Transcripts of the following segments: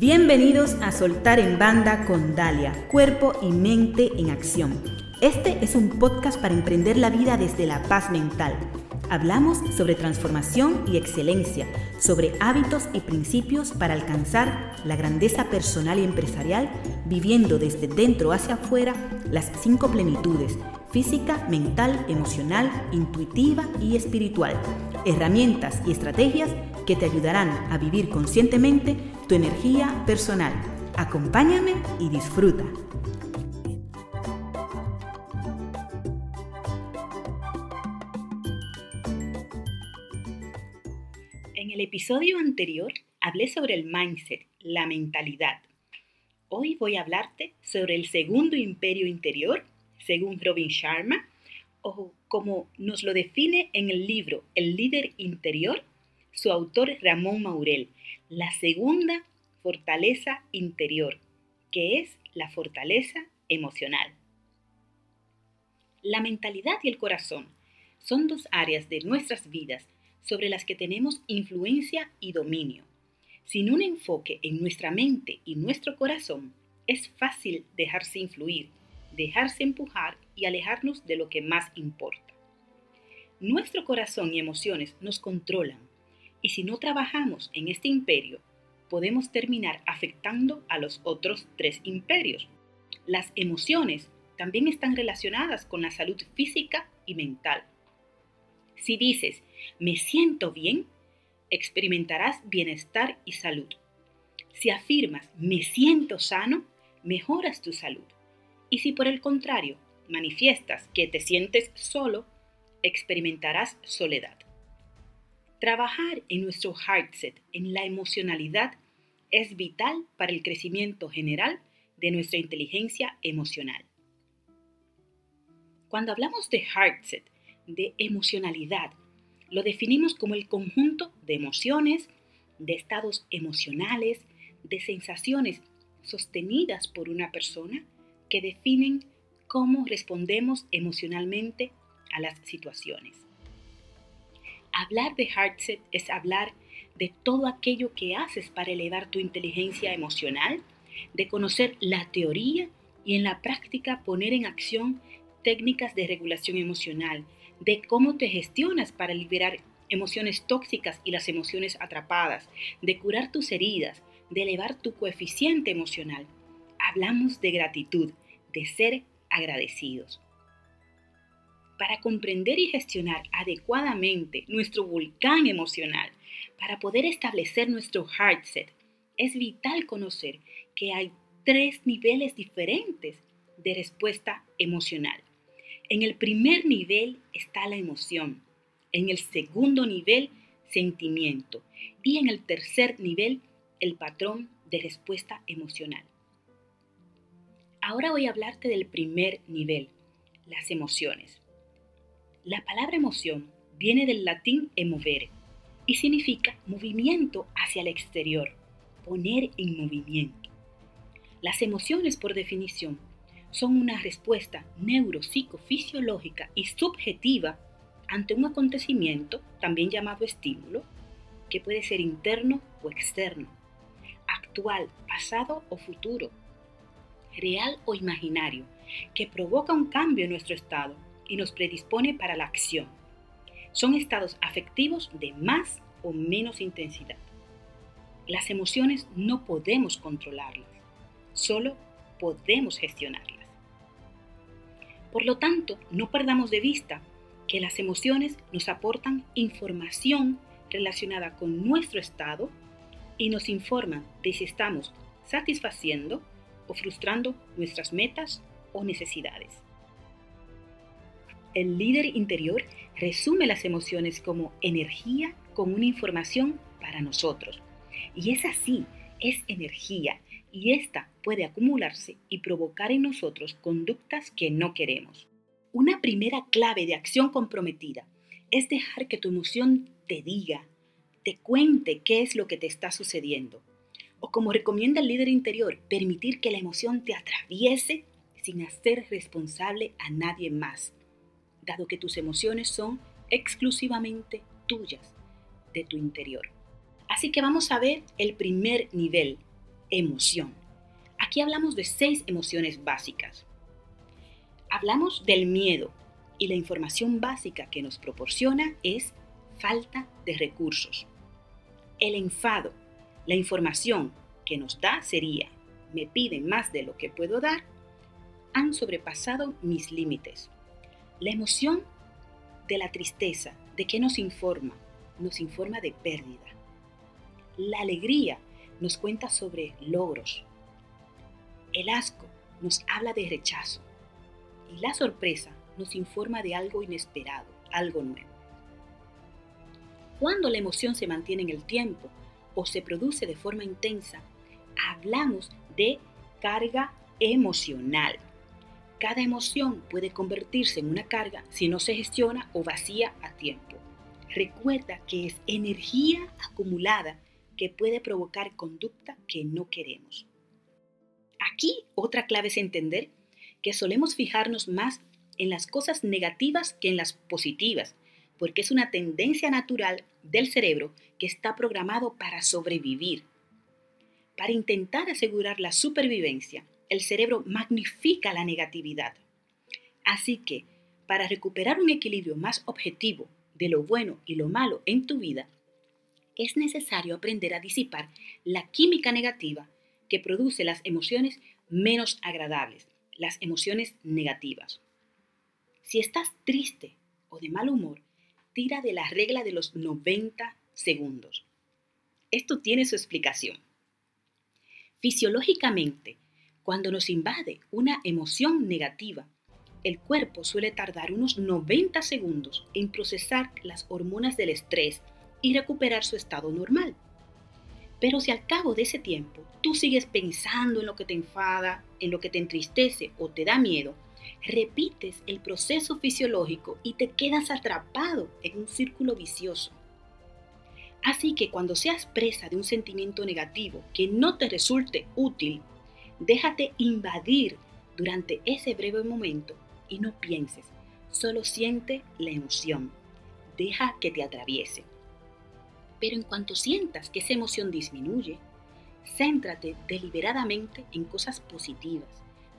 Bienvenidos a Soltar en Banda con Dalia, Cuerpo y Mente en Acción. Este es un podcast para emprender la vida desde la paz mental. Hablamos sobre transformación y excelencia, sobre hábitos y principios para alcanzar la grandeza personal y empresarial, viviendo desde dentro hacia afuera las cinco plenitudes, física, mental, emocional, intuitiva y espiritual. Herramientas y estrategias que te ayudarán a vivir conscientemente tu energía personal. Acompáñame y disfruta. En el episodio anterior hablé sobre el mindset, la mentalidad. Hoy voy a hablarte sobre el segundo imperio interior, según Robin Sharma, o como nos lo define en el libro El líder interior su autor Ramón Maurel, la segunda fortaleza interior, que es la fortaleza emocional. La mentalidad y el corazón son dos áreas de nuestras vidas sobre las que tenemos influencia y dominio. Sin un enfoque en nuestra mente y nuestro corazón, es fácil dejarse influir, dejarse empujar y alejarnos de lo que más importa. Nuestro corazón y emociones nos controlan y si no trabajamos en este imperio, podemos terminar afectando a los otros tres imperios. Las emociones también están relacionadas con la salud física y mental. Si dices, me siento bien, experimentarás bienestar y salud. Si afirmas, me siento sano, mejoras tu salud. Y si por el contrario manifiestas que te sientes solo, experimentarás soledad. Trabajar en nuestro heartset, en la emocionalidad, es vital para el crecimiento general de nuestra inteligencia emocional. Cuando hablamos de heartset, de emocionalidad, lo definimos como el conjunto de emociones, de estados emocionales, de sensaciones sostenidas por una persona que definen cómo respondemos emocionalmente a las situaciones. Hablar de Heartset es hablar de todo aquello que haces para elevar tu inteligencia emocional, de conocer la teoría y en la práctica poner en acción técnicas de regulación emocional, de cómo te gestionas para liberar emociones tóxicas y las emociones atrapadas, de curar tus heridas, de elevar tu coeficiente emocional. Hablamos de gratitud, de ser agradecidos para comprender y gestionar adecuadamente nuestro volcán emocional, para poder establecer nuestro heart set, es vital conocer que hay tres niveles diferentes de respuesta emocional. En el primer nivel está la emoción, en el segundo nivel sentimiento y en el tercer nivel el patrón de respuesta emocional. Ahora voy a hablarte del primer nivel, las emociones. La palabra emoción viene del latín emovere y significa movimiento hacia el exterior, poner en movimiento. Las emociones, por definición, son una respuesta neuropsicofisiológica y subjetiva ante un acontecimiento, también llamado estímulo, que puede ser interno o externo, actual, pasado o futuro, real o imaginario, que provoca un cambio en nuestro estado y nos predispone para la acción. Son estados afectivos de más o menos intensidad. Las emociones no podemos controlarlas, solo podemos gestionarlas. Por lo tanto, no perdamos de vista que las emociones nos aportan información relacionada con nuestro estado y nos informan de si estamos satisfaciendo o frustrando nuestras metas o necesidades. El líder interior resume las emociones como energía con una información para nosotros. Y es así, es energía, y esta puede acumularse y provocar en nosotros conductas que no queremos. Una primera clave de acción comprometida es dejar que tu emoción te diga, te cuente qué es lo que te está sucediendo. O como recomienda el líder interior, permitir que la emoción te atraviese sin hacer responsable a nadie más dado que tus emociones son exclusivamente tuyas, de tu interior. Así que vamos a ver el primer nivel, emoción. Aquí hablamos de seis emociones básicas. Hablamos del miedo y la información básica que nos proporciona es falta de recursos. El enfado, la información que nos da sería, me piden más de lo que puedo dar, han sobrepasado mis límites. La emoción de la tristeza, ¿de qué nos informa? Nos informa de pérdida. La alegría nos cuenta sobre logros. El asco nos habla de rechazo. Y la sorpresa nos informa de algo inesperado, algo nuevo. Cuando la emoción se mantiene en el tiempo o se produce de forma intensa, hablamos de carga emocional. Cada emoción puede convertirse en una carga si no se gestiona o vacía a tiempo. Recuerda que es energía acumulada que puede provocar conducta que no queremos. Aquí otra clave es entender que solemos fijarnos más en las cosas negativas que en las positivas, porque es una tendencia natural del cerebro que está programado para sobrevivir. Para intentar asegurar la supervivencia, el cerebro magnifica la negatividad. Así que, para recuperar un equilibrio más objetivo de lo bueno y lo malo en tu vida, es necesario aprender a disipar la química negativa que produce las emociones menos agradables, las emociones negativas. Si estás triste o de mal humor, tira de la regla de los 90 segundos. Esto tiene su explicación. Fisiológicamente, cuando nos invade una emoción negativa, el cuerpo suele tardar unos 90 segundos en procesar las hormonas del estrés y recuperar su estado normal. Pero si al cabo de ese tiempo tú sigues pensando en lo que te enfada, en lo que te entristece o te da miedo, repites el proceso fisiológico y te quedas atrapado en un círculo vicioso. Así que cuando seas presa de un sentimiento negativo que no te resulte útil, déjate invadir durante ese breve momento y no pienses, solo siente la emoción. Deja que te atraviese. Pero en cuanto sientas que esa emoción disminuye, céntrate deliberadamente en cosas positivas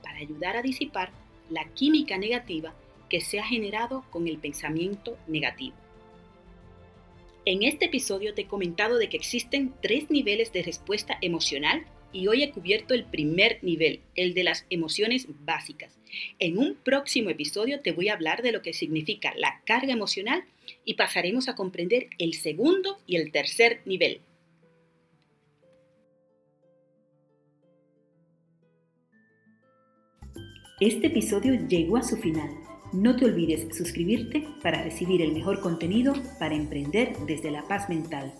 para ayudar a disipar la química negativa que se ha generado con el pensamiento negativo. En este episodio te he comentado de que existen tres niveles de respuesta emocional y hoy he cubierto el primer nivel, el de las emociones básicas. En un próximo episodio te voy a hablar de lo que significa la carga emocional y pasaremos a comprender el segundo y el tercer nivel. Este episodio llegó a su final. No te olvides suscribirte para recibir el mejor contenido para emprender desde la paz mental.